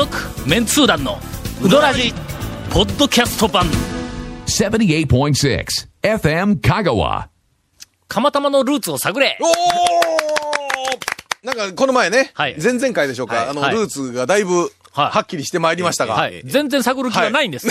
続メンツー団のウドラジポッドキャスト版。78.6 FM Kagawa. 釜玉のルーツを探れ。おおなんか、この前ね、はい。前々回でしょうか、はい。あの、はい。ルーツがだいぶ、はいはっきりしてまいりましたが、はい。全然探る気がないんです。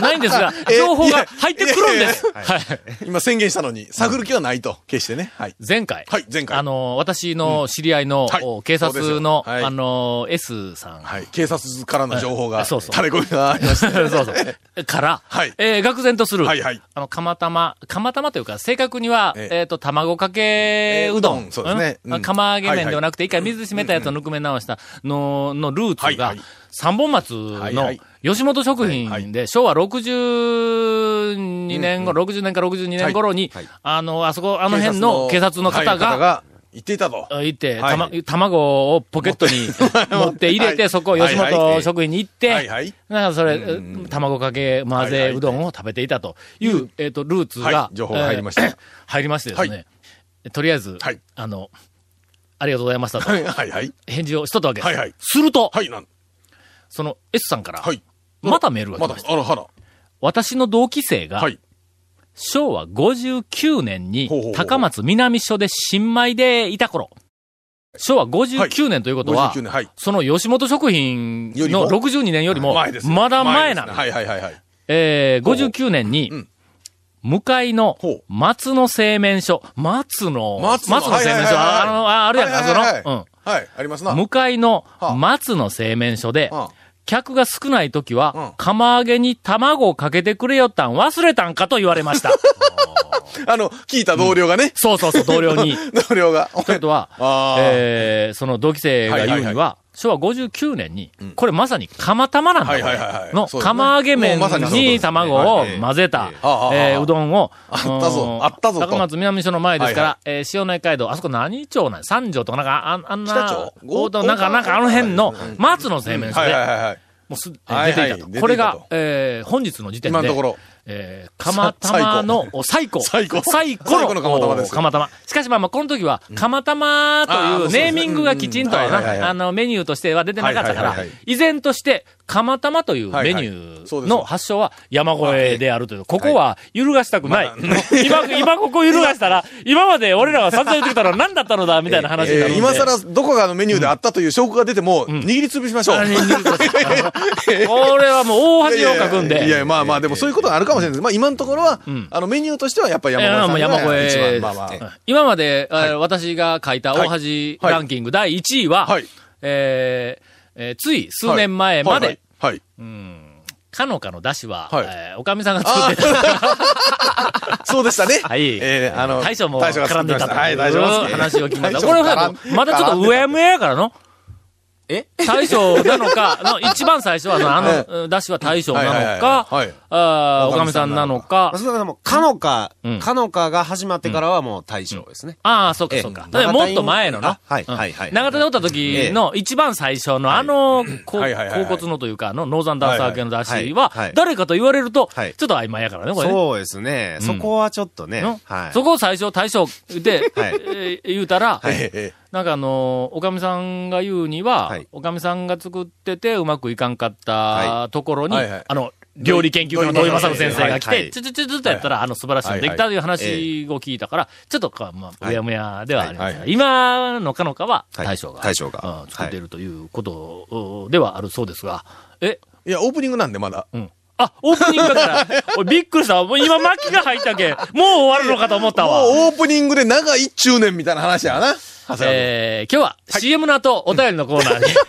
ないんですが、え情報が入ってくるんです。はい。今宣言したのに、探る気はないと、決してね。はい。前回。はい前回あの、私の知り合いの、警察の、あの、S さん。はい。警察からの情報が、はいそうそう垂れ込みがありまして。そうそう。から、はいえー、愕然とする、はいはいあの、釜玉、釜玉というか、正確には、ええっ、と、卵かけうどん。そうですね釜揚げ麺ではなくて、一回水締めたやつをぬくめ直したの、のルーツがはいはい、三本松の吉本食品で、昭和62年頃、60年か62年頃に、あの、あそこ、あの辺の警察の方はいが、言っていたと。行って、はい。たま卵をポケットに 持って入れて、はい。そこ、吉本食品に行って。なんかそれ、うん卵かけ混ぜうどんを食べていたという、えっ、と、ルーツが、はい。情報が入りました。えー入りましてですね、とりあえず、はい。あの、ありがとうございましたと、はいはいはい。返事をしとったわけです。はいはいすると、はい、なん、その S さんから、はい。またメールがまだ来まし、た。あら、はら。私の同期生が、はい。昭和59年に高松南署で新米でいた頃、昭和59年ということは、59年、はい。その吉本食品のよりも62年よりも、前です。まだ前なの。ですねはいはいはいはい。えー、ほうほう59年にうん、向かいの松野製麺所、松野、松野松野製麺所、あの、ああるやんか、そはいはいはい。の、はい、ありますな。うん。向かいのはあ。松野製麺所で、うん客が少ない時は、うん。釜揚げに卵をかけてくれよったん忘れたんかと言われました。あの、聞いた同僚がね、そうそうそう、同僚に。同僚が。ということは、えー、その同期生が言うには、はいはいは昭和59年に、これまさに釜玉なんだ、はいはいの釜揚げ麺に卵を混ぜた、えうどんを、あったぞ。うん。あったぞ。と。高松南署の前ですから、はいえー塩内街道、あそこ何町なん？三条とかなんか、ああんな、なんか、なんかあの辺の松の製麺所はいで。もうす。出ていたとこれが、えー本日の時点で、今のところ。えー、釜玉のお最高。最高。最高の釜玉です。お釜玉。しかしまあまあ、この時は、釜玉というネーミングがきちんとあの、メニューとしては出てなかったから依然として、釜玉というメニューの発祥は山越えであるという。ここは揺るがしたくない。今、今ここ揺るがしたら、今まで俺らが撮影してきたら何だったのだ、みたいな話になる。えー今更どこかのメニューであったという証拠が出ても、握りつぶしましょう。これはもう大恥をかくんで。いやまあまあ、でもそういうことがあるかもしれないです。まあ今のところは、あのメニューとしてはやっぱり山越え山越え一番、まあまあ。今まで、えーはい私が書いた大恥はいランキング第1位は、はいえーえーつい数年前まで、はいはい。かのかの出汁は、はいえーおかみさんが作ってた。そうでしたね。はいえーあの、大将も絡んでたとはいい、大将がう話を聞きました。これはまだちょっと上やむややからの。え？大将なのか、の一番最初はあの、ダッシュは大将なのかあーおか。みさんなのか。まあ、、それはもう、かのかうん、かのかが始まってからはもう大将ですね。ああ、そうかええ。そうか。もっと前のな。あはいうん。はいはい長田でおった時の一番最初のあの、甲骨のというか、あの、ノーザンダンサー系の雑誌は誰かと言われると、ちょはいっと曖昧やからね、これね。そうですね。うんそこはちょっとね。そこを最初大将で、言うたら、なんかあの、おかみさんが言うには、はい。おかみさんが作っててうまくいかんかったはところに、はいはい。あの、料理研究家の土井正先生が来て、ちょちょちょちとやったら、あの、素晴らしいのできたという話を聞いたから、ちょっとか、まあ、うやむやではありますが、はい。今のかのかははい。大将が、大将が。うん作ってい。るということではあるそうですが、え、いや、オープニングなんでまだ。うん。あ、オープニングだから、おいびっくりしたわ。もう今巻きが入ったけん、もう終わるのかと思ったわ。もうオープニングで長い中年みたいな話やな。えー、今日は CM の後、お便りのコーナーに。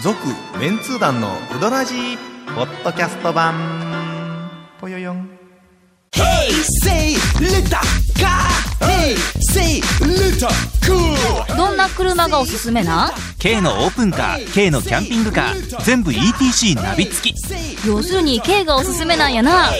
続メンツー団のウドラジーポッドキャスト版ぽよよん Say little どんな車がおすすめな？ん K のオープンカー K のキャンピングカー全部 ETC ナビ付き。要するに K がおすすめなんやな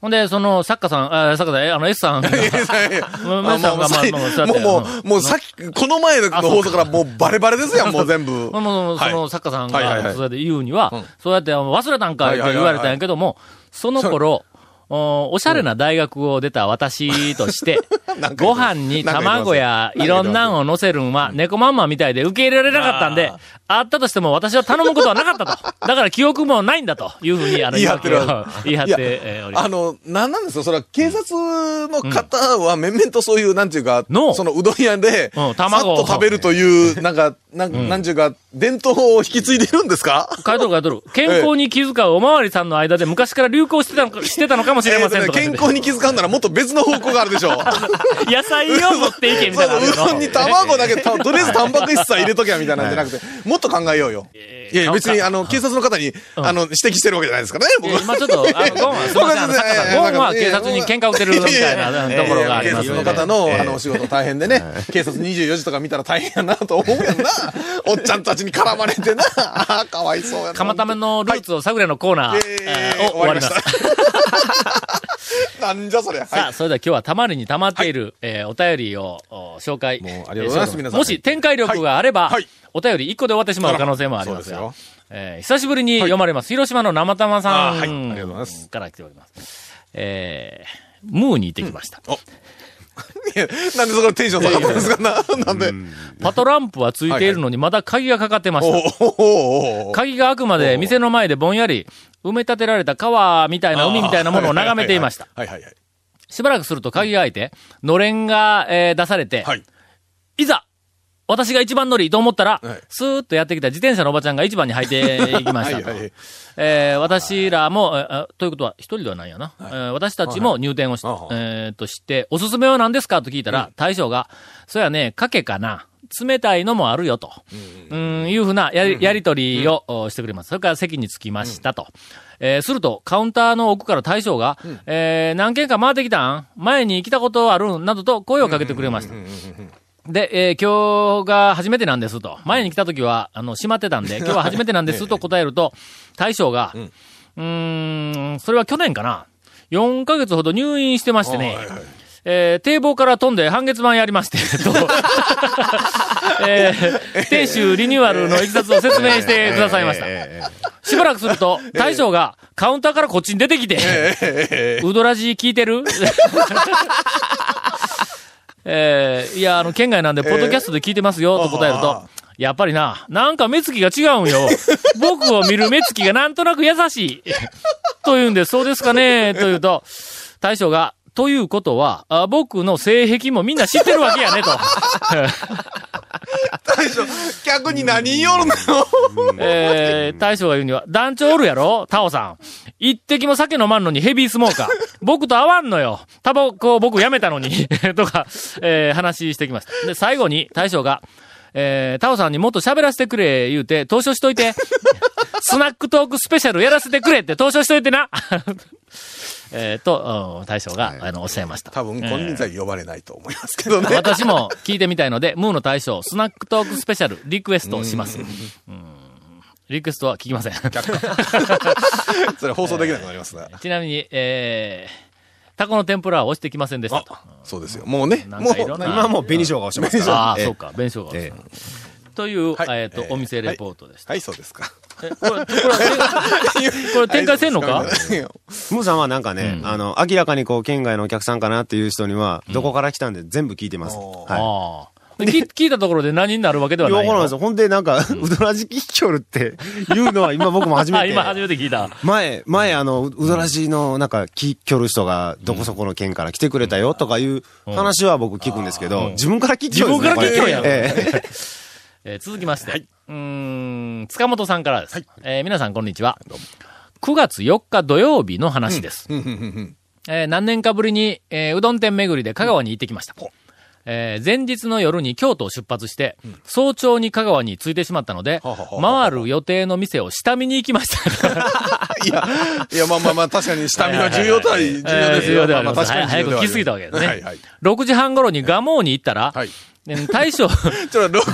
ほんで、その、作家さん、あ、作家さん、えあの、S さんが、いやいやいや。まあもう、もう、もうさっき、この前の放送からもうバレバレですやん、もう全部。まあまあはい。その作家さんが、はいはいはい。それで言うには、うん。そうやって忘れたんかって言われたんやけども、その頃、おおしゃれな大学を出た私として、ご飯に卵やいろんなんを乗せるんは猫まんまみたいで受け入れられなかったんで、あったとしても私は頼むことはなかったと。だから記憶もないんだと。いうふうに、あの、言い張ってる。言い張っております。あの、なんなんですかそれは警察の方は面々とそういう、なんていうか、の。そのうどん屋で、うん卵と食べるという、なんか、なん、なん。ていうか、伝統を引き継いでるんですか？書いとる書いとる。健康に気遣うおまわりさんの間で昔から流行してたのか、してたのかもしれません健康に気遣うならもっと別の方向があるでしょ。う。野菜を持っていけみたいなううどんに卵だけ、たとりあえずタンパク質さえ入れとけやみたいなんじゃなくて、もっと考えようよ。いやいや、別に、あの、警察の方に、あの、指摘してるわけじゃないですからね、僕えーまあちょっと、あの、ゴンは、すみません、ゴンは警察に喧嘩売ってるみたいなところがあり警ます察の方の、あの、お仕事大変でね、警察24時とか見たら大変やなと思うやんな。おっちゃんたちに絡まれてな。ああ、かわいそうやな。釜ためのルーツを探れのコーナー、を終わります。なんじゃそれ。さあ、はい。それでは今日はたまりに溜まっている、えーお便りをお紹介。もうありがとうございますえー皆さんもし展開力があれば、はいはいお便り1個で終わってしまう可能性もありますが、えー久しぶりに読まれます。広島の生玉さん、あーはいありがとうございますから来ております。えー、ムーに行ってきました。いやなんでそこでテンション下がったんですか？ななんで？パトランプはついているのにまだ鍵がかかってました。鍵が開くまで店の前でぼんやり埋め立てられた川みたいな海みたいなものを眺めていました。はいはいはい。しばらくすると鍵が開いて、のれんが、えー出されて、はい。いざ私が一番乗りと思ったら、はいスーッとやってきた自転車のおばちゃんが一番に入っていきましたと。はいはいえー私らも、えーということは一人ではないやな。えー私たちも入店をし、はいえーとして、おすすめは何ですかと聞いたら、大将が、そやね、かけかな。冷たいのもあるよと。うん、いうふうなやり、やりとりを、おしてくれます。それから席に着きましたと。えーすると、カウンターの奥から大将が、えー何件か回ってきたん？前に来たことある？んなどと声をかけてくれました。で、えー今日が初めてなんですと。前に来た時は、あの、閉まってたんで、今日は初めてなんですと 答えると、大将が、うーん、それは去年かな。4ヶ月ほど入院してましてね、えー堤防から飛んで半月板やりまして、と、えー店主リニューアルのいきさつを説明してくださいました。しばらくすると、大将がカウンターからこっちに出てきて、ウドラジ聞いてる？えーいや、あの、県外なんで、ポッドキャストで聞いてますよ、と答えると、やっぱりな、なんか目つきが違うんよ。僕を見る目つきがなんとなく優しい。と言うんで、そうですかね、と言うと、大将が、ということは、あ僕の性癖もみんな知ってるわけやね、と。大将、客に何言いよるの？えー、大将が言うには、団長おるやろ？タオさん。一滴も酒飲まんのにヘビースモーカー。僕と合わんのよ。タバコ僕やめたのに。とか、えー、話してきました。で、最後に大将が、えー、タオさんにもっと喋らせてくれ、言うて、投書しといて。スナックトークスペシャルやらせてくれって投書しといてな。えー、と、うん大将が、あの、おっしゃいました。多分、金輪際呼ばれないと思いますけどね。私も聞いてみたいので、ムーの大将、スナックトークスペシャル、リクエストをします。うんリクエストは聞きません。それ放送できなくなりますね。ちなみに、えー、タコの天ぷらは落ちてきませんでしたと。そうですよ。もうね。もう今はもう紅生姜をしてますから。ああ、ええそうか、弁償が。えという、はいえっ、と、お店レポートでした。はい、そうですか。えこれ、これ、これ 展開せんのか？ムーさんはなんかね、あの、明らかにこう、県外のお客さんかなっていう人には、どこから来たんで全部聞いてます。はああ。で聞聞いたところで何になるわけでい。はいないよ。やわから。ほんで、なんか、うどらじききょるっていうのは今僕も初め あ、て。今初めて聞いた。前、前、あの、うどらじの、なんか、き、きょる人が、どこそこの県から来てくれたよ、とかいう話は僕聞くんですけど、自分から聞きょる自分から聞きよるや えええー続きまして。うーん、塚本さんからです。えー皆さんこんにちは。9月4日土曜日の話です。えー何年かぶりに、えーうどん店巡りで香川に行ってきました。えー前日の夜に京都を出発して、早朝に香川に着いてしまったので、ははは回る予定の店を下見に行きました。いや、いや、まあまあまあ、確かに下見は重要とは重要です えー重要よ。ではありますまあ確かに早く来すぎたわけですね。はいはい。6時半頃に蒲生に行ったら、はい。ね大将、ちょっと、六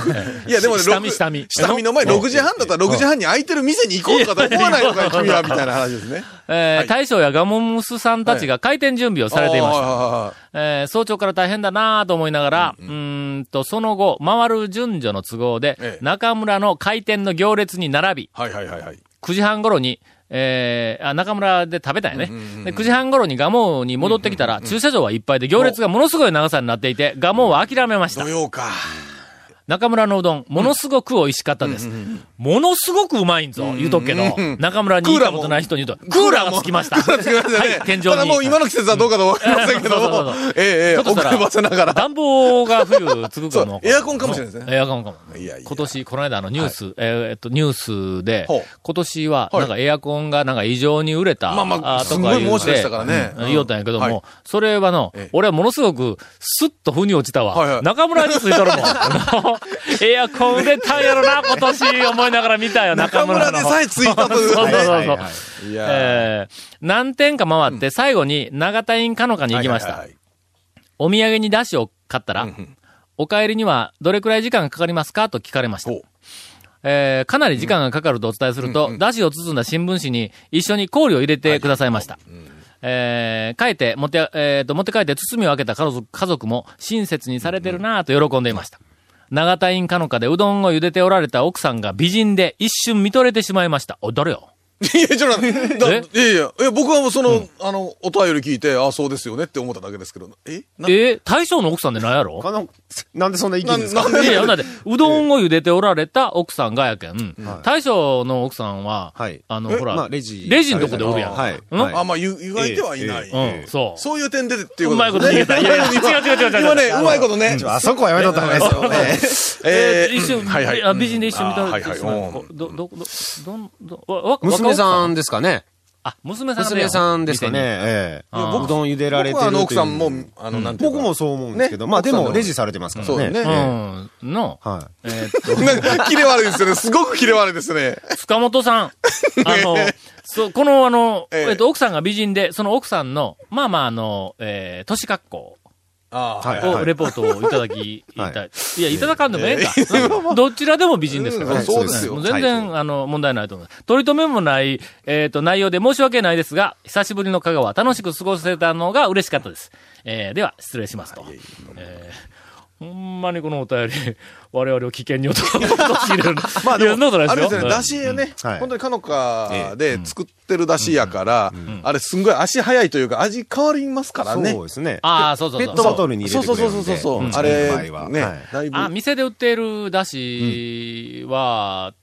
いや、でもね、下見六下見。下見の前、6時半だったら6時半に開いてる店に行こうとかと思わないのか、君は、みたいな話ですね。えー大将やガモムスさんたちが開店準備をされていました。た。えー早朝から大変だなぁと思いながら、うーん。と、その後、回る順序の都合で、ええ。中村の開店の行列に並び、はいはいはいはい。9時半頃に、えー、あ、中村で食べたよね。で、9時半頃に蒲生に戻ってきたら、駐車場はいっぱいで行列がものすごい長さになっていて、蒲生は諦めました土。曜か。中村のうどん、ものすごく美味しかったです。ものすごくうまいんぞ、言うとくけど、中村に行ったことない人に言うと、クーラーがつきました。クーラーつきまし。はい、天井に。ただもう今の季節はどうかとわかりませんけどもええ、ええ、遅ればせながら。暖房が冬つくか も。エアコンかもしれないですねエアコンかも。今年、この間あのニュース、えっと、ニュースで今年は、はいなんかエアコンがなんか異常に売れた。まあまあとすんごいか言うて猛暑でしたからね言おったんやけどはいも、それはのええ、俺はものすごく、スッと風に落ちたわ。はいはい中村についとるもん。エアコン売れたんやろな、今年、思いながら見たよ、中中村の。村でさえついたという。そうそうそうそう。えー何点か回って、最後に長田院かのかに行きました。お土産にダッシュを買ったら、お帰りにはどれくらい時間がかかりますかと聞かれました。えーかなり時間がかかるとお伝えすると、ダッシュを包んだ新聞紙に一緒に氷を入れてくださいました。えー帰って、持って、えーと、持って帰って包みを開けた家族家族も親切にされてるなぁと喜んでいました。長田院かのかでうどんを茹でておられた奥さんが美人で一瞬見とれてしまいました。お、誰よいや、ちょっと待って。いやいや、え、僕はもうその、あの、お便り聞いて、あそうですよねって思っただけですけど、え？なえ？ー大将の奥さんで何やろ？あの、なんでそんな意見ですか？ななんいやいや、だって、うどんを茹でておられた奥さんがやけん。大将の奥さんは、はい。あの、え？ほら、まあレジ。レジのとこでおるやん。はい。うん？はい。あ、まあ、言う言われてはいない。うん、そう。そういう点でっていううまいことこと逃げた。いやいや、違う違う違う違う。今ね、う。まいことね。あそこはやめとった方がいいですよ。え一瞬、はいはい。あ美人で一瞬見たあはいはい。こど、ど、ど、どん、ど、わ、わ娘さん。んですかね。あ、娘さん娘さんですかね。。ええ。あーうどん茹でられてる奥さんもあの、なんていうか。僕もそう思うんですけど、まあでもレジされてますからね。そうだね。うん。の、はえーっと、なんか、キレ悪いですよね。すごくキレ悪いですね。塚本さん。あの、そう、このあの、えええっと、奥さんが美人で、その奥さんの、まあまああの、えー、年格好。あはいを、レポートをいただき、たい。いや、いただかんでもええか。うん どちらでも美人ですから。うんそうですよも全然、あの、問題ないと思います。取り留めもない、えっ、と、内容で申し訳ないですが、久しぶりの香川、楽しく過ごせたのが嬉しかったです。えーでは、失礼しますと。えーほんまにこのお便り、我々を危険に陥れる。ままあでも、いやそんなことないですよ。あれですね、だしね、はい本当にかのかで作ってるだしやから、あれすんごい足早いというか味変わりますからね。そうですね。ああ、そうそうそう。ペットボトルに入れてくれるんで。そうそうそうそううんあれねはいだいぶあ、店で売っているだしは、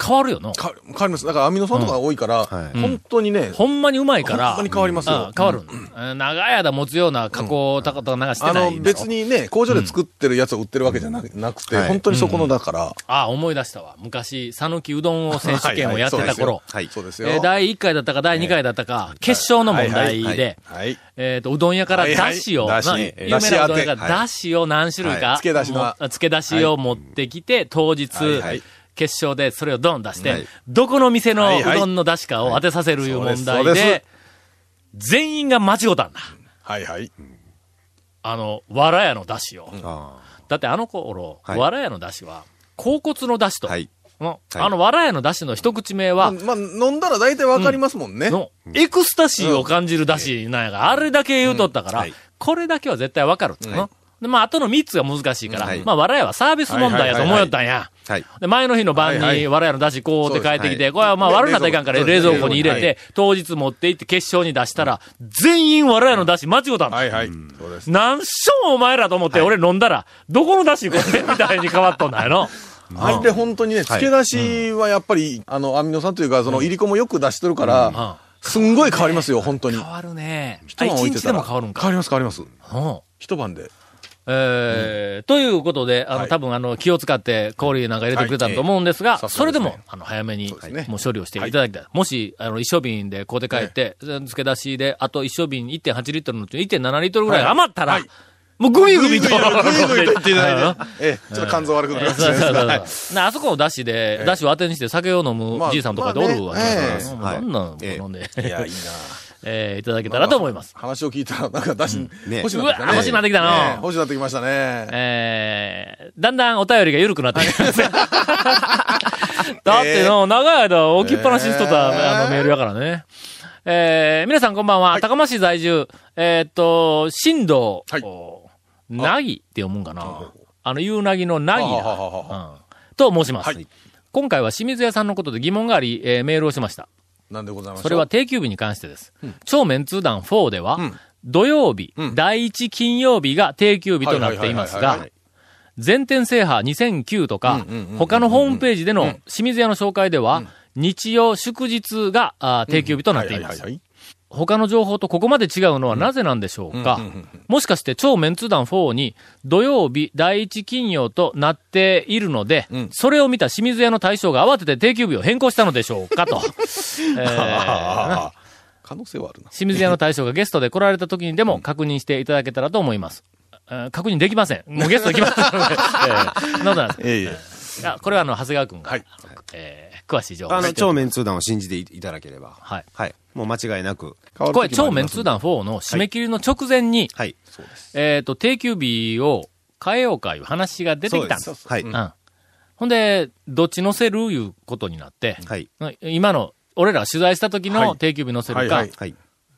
変わるよの。変わります。だからアミノ酸とかが多いから、はい本当にね、ほんまにうまいから。ほんまに変わりますようん変わる。うん長い間持つような加工とかとかなんかしてあないの、別。にね、工場で作ってるやつを売ってるわけじゃなくて、はい本当にそこのだから、ああ、思い出したわ。昔、讃岐うどんを選手権をやってた頃。はい。そうですよ。えー第1回だったか第2回だったか、決勝の問題はいで、はい。えっと、うどん屋からだしを、はいはいなだし有名なうどん屋からだしを何種類か、はい漬け出しを持ってきて、当日はいはい、決勝でそれをドン出して、はい。どこの店のはいうはい。どんの出しかを当てさせるいう問題で全員が間違ったんだ。はいはい。あの、わらやの出汁を。あだってあの頃、はい。わらやの出汁は、甲骨の出汁と、ーはい。のはい。あのわらやの出汁の一口目は、まあ、飲んだら大体わかりますもんね。の、エクスタシーを感じる出汁。なん。やが、あれだけ言うとったから、はい。これだけは絶対わかるっつうの。で、まあ、あとの三つが難しいから、はい。まあ、わらやはサービス問題やと思いよったんや。はい。で、前の日の晩にわらやの出汁こうって帰ってきて、これはまあね悪くなったらいかんから冷冷蔵庫に入れはいて、当日持って行って決勝に出したら、全員わらやの出汁間違ったんだ。はいはい。そうです。何しょんお前らと思って、俺飲んだら、どこの出汁これみたいに変わっとんだよの。あれ本当にね、漬け出しはやっぱり、あの、アミノ酸というか、その、いりこもよく出しとるから、すんごい変わりますよ、本当に。変わるね。一晩置いてたらでも変わるんか。変わります、変わります。うん一晩で。えーということで、あの、はい。多分あの、気を使って氷なんか入れてくれたと思うんですが、はい。ええそれでも、あの、早めに、もう処理をしていただきたい。もし、あの、一升瓶でこうで帰って、漬け出しで、あと一升瓶1.8リットルのうち1.7リットルぐらい余ったら、はい。もうグビグビと。グイグイと言っていただいうんて。ええ、ちょっと肝臓悪くなりまうそうあそこを出汁で、出汁を当てにして酒を飲むまあじいさんとかでおるわけだから、まあね。うんなん飲んで、いや、いいなえーいただけたらと思います。話を聞いたら、なんか、だし、ね欲しくなってきたね。うわ欲しくなってきたなね欲しくなってきましたね。えー、だんだんお便りが緩くなってきてます。だっての、長い間置きっぱなしにしとった、えーあのメールやからね。えー、皆さんこんばんは。高松市在住、えーっと、新藤、はいおなぎって読むんかなあの、ゆうなぎのなぎだ。ははははうんと申します。はい今回は清水屋さんのことで疑問があり、えーメールをしました。なんでございますそれは定休日に関してです。超メンツー団4では、土曜日、第一金曜日が定休日となっていますが全店制覇2009とか、他のホームページでの清水屋の紹介では、日曜祝日が定休日となっています。はい他の情報とここまで違うのはなぜなんでしょうか、もしかして超メンツ団4に土曜日第一金曜となっているので、それを見た清水屋の大将が慌てて定休日を変更したのでしょうかと。えー可能性はあるな。清水屋の大将がゲストで来られた時にでも確認していただけたらと思います。えー確認できません。もうゲスト来ましたので。えーそんなんですええ。いやこれはあの、長谷川くんが、はいえー詳しい情報あの、を超メンツを信じていいただければ。はい。はい。もう間違いなく。これ、超メンツー団4の締め切りの直前に、はい。えっ、と、定休日を変えようかいう話が出てきたんです。はい。うん。ほんで、どっち載せるいうことになって、はい。今の、俺らが取材した時のはい定休日載せるか、はいはいはい。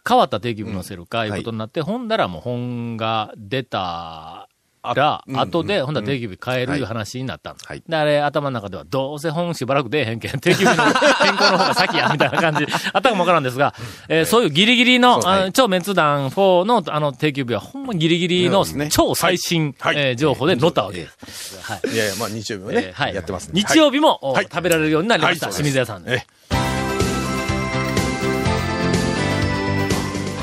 変わった定休日載せるかいうことになって、ほんだらもう本が出たら、うん後で、ほんだら定休日変えるいう話になったん。はい。で、あれ、頭の中では、どうせ本しばらく出えへんけん、定休日の 変更の方が先や、みたいな感じ、頭もわからんですが、えーそういうギリギリの、そうあ超メンツ団4の、あの、定休日は、ほんまギリギリの超最新、はい。はいえー情報で載ったわけ。です。はい。いやいや、まあ日曜日もえねー、はい。やってます日曜日も、食べられるようになりました、はい清水屋さん。で。え。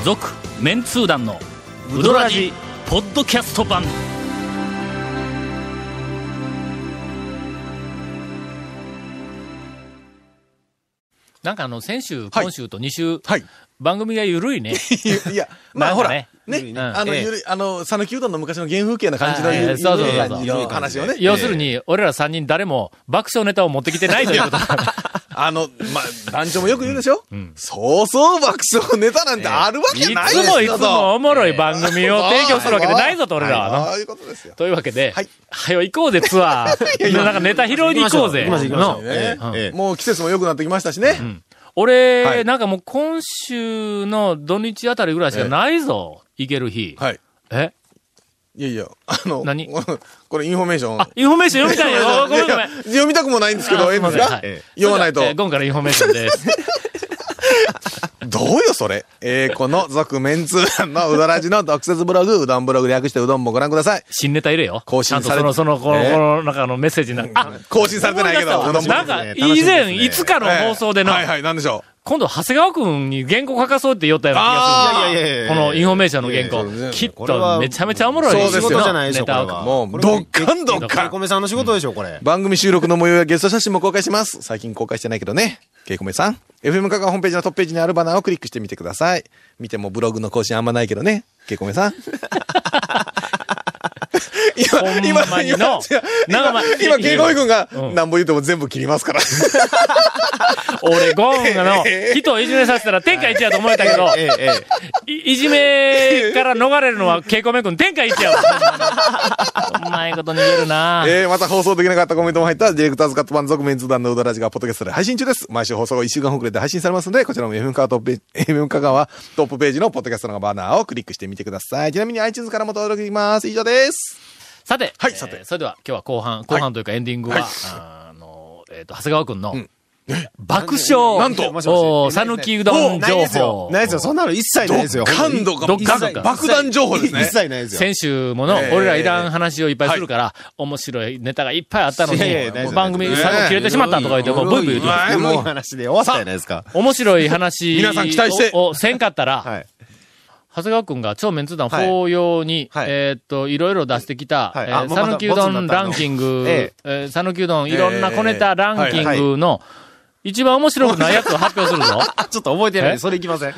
続、メンツー団の、ウドラジ、ポッドキャスト版。なんかあの、先週、はい今週と2週、はい。番組が緩いね。いや、まあほら、ねあの、ええゆるあの、讃岐うどんの昔の原風景な感じの、ゆるそうそうそうゆるゆる話をね。要するに、俺ら3人誰も爆笑ネタを持ってきてないということだ。あの、まあ、団長もよく言うでしょ？そうそう爆笑ネタなんてあるわけいないですよつもいつもおもろい番組を提供するわけでないぞと、俺らは。な。そういうことですよ。というわけで、はい。はよ行こうぜ、ツアー。でなんかネタ拾いに行こうぜ。行きましょうね。うん。ええ。もう季節も良くなってきましたしね。俺、はい。なんかもう今週の土日あたりぐらいしかないぞ、行ける日。はい。え？いやいや、あの、何？これインフォメーション。あ、インフォメーション読みたいよ。ごめんごめん。読みたくもないんですけど、あええんです読まないと。ゴンからインフォメーションです。どうよ、それ。えー、この続メンツのうどらじの特設ブログ、うどんブログ略してうどんもご覧ください。新ネタ入れよ。更新されちゃんとその、その、この、えーこの、なんかあの、メッセージな。あ、更新されてないけど、うどんも。なんか、以前、ねいつかの放送での、はいはい、なんでしょ今度、長谷川くんに原稿書かそうって言ったような気がする。いやいやいやいやこのインフォメーションの原稿。きっと、めちゃめちゃおもろい仕事じゃないでしょ。もう、ドッカンドッカン。ケイコメさんの仕事でしょ、これ。番組収録の模様やゲスト写真も公開します。最近公開してないけどね。ケイコメさん。FM カカホームページのトップページにあるバナーをクリックしてみてください。見てもブログの更新あんまないけどね。ケイコメさん。今、今、今、今、今ケイコメ君が、うんなんぼ言うても全部切りますから。俺、ゴンの、人をいじめさせたら天下一やと思えたけど、いじめから逃れるのは、ケイコメ君、天下一やわ。うまいこと逃げるな えー、また放送できなかったコメントも入ったディレクターズカット版続メンツ団のうどらじがポッドキャストで配信中です。毎週放送後1週間遅れで配信されますので、こちらも FM カートップ FM カガはトップページのポッドキャストのバナーをクリックしてみてください。ちなみに iTunes からも登録できます。以上です。さて、えーはいさてそれでは今日は後半、後半というかエンディングは、はいあの、えっ、と、長谷川くんの、ん爆笑、なんと。お讃岐うどん情報。。ないですよ。そんなの一切ないですよ。感度がか爆弾情報ですね。一。切ないですよ。先週もの、えー俺らいらん話をいっぱいするから、面白いネタがいっぱいあったのに番組最後切れてしまったとか言って、もうブイブイ言ってもう話で終わったじゃないですか。面白い話皆さん期待して。ををせんかったら、はい。長谷川くんが超メンツ団法用に、はい。えーっと、いろいろ出してきた、讃岐うどんランキング、讃岐うどんいろんな小ネタランキングの、一番面白くないやつを発表するぞ。ちょっと覚えてないそれいきません。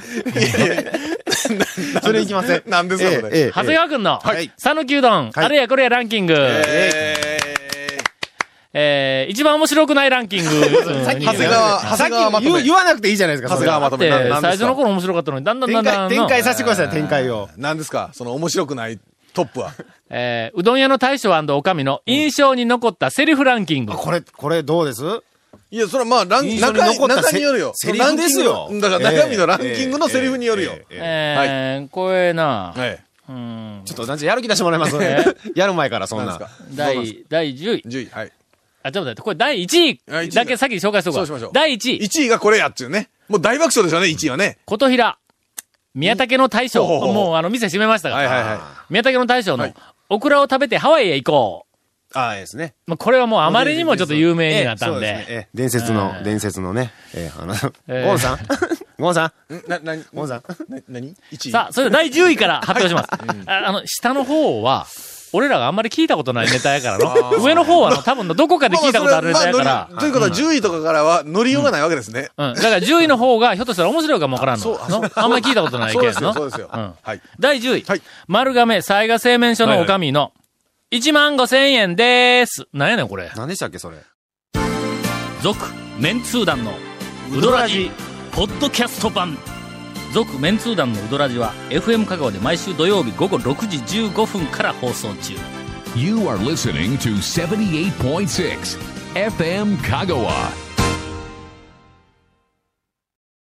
それいきません。なんですかそれ長谷川くんの、はい讃岐うどん、はいあれやこれやランキング、ええー一番面白くないランキング。うん長谷川、長さっ谷川まとめき言わなくていいじゃないですか、長谷川まとめ。最初の頃面白かったのに、だんだんだ展開、んだんの展開させてください、展開を。何ですか？その面白くないトップは？えーうどん屋の大将おかみの印象に残ったセリフランキング。これ、これどうです？いや、それはまあ、ラン、印象に中中によるよ。セリフですよランキングのだから中身のランキングのセリフによるよ。えーこれな、はい。うん、ちょっと、なんちやる気出してもらいますえやる前から、そんな何です。か第、第10位。10位。はい。あ、ちょっと待って、これ第1あ1位位だけ先紹介しとこう。そうしましょう第1位。1位がこれやっていうね。もう大爆笑でしょうね、1位はね。琴平、宮武の大将、もうあの、店閉めましたから、はいはいはい。宮武の大将のはい、オクラを食べてハワイへ行こああ、ですね。う。まあ、これはもうあまりにもちょっと有名になったんええそうすねで、ええ伝説のう、ん伝説のね、ええ、あの、ええゴンさん ゴンさんん？な、なに、ゴンさんな、なに ?1 位。さあ、それで第10位から発表します。ああの、下の方は、俺らがあんまり聞いたことないネタやからの。上の方はあの、多分のどこかで聞いたことあるネタやからということは10位とかからは乗りようがないわけですね。うん。だから10位の方が、ひょっとしたら面白いかもわからんの。そうあんまり聞いたことないけどの？そうですよ、そうですよ。うんはい。第10位。はい丸亀災害製麺所のおかみの、1万5千円でーす。なんやねん、これ。何でしたっけ、それ。続、メンツー団の、ウドラジ、ポッドキャスト版。続、メンツー団のウドラジは、FM 香川で毎週土曜日午後6時15分から放送中。You are listening to 78.6 FM Kagawa.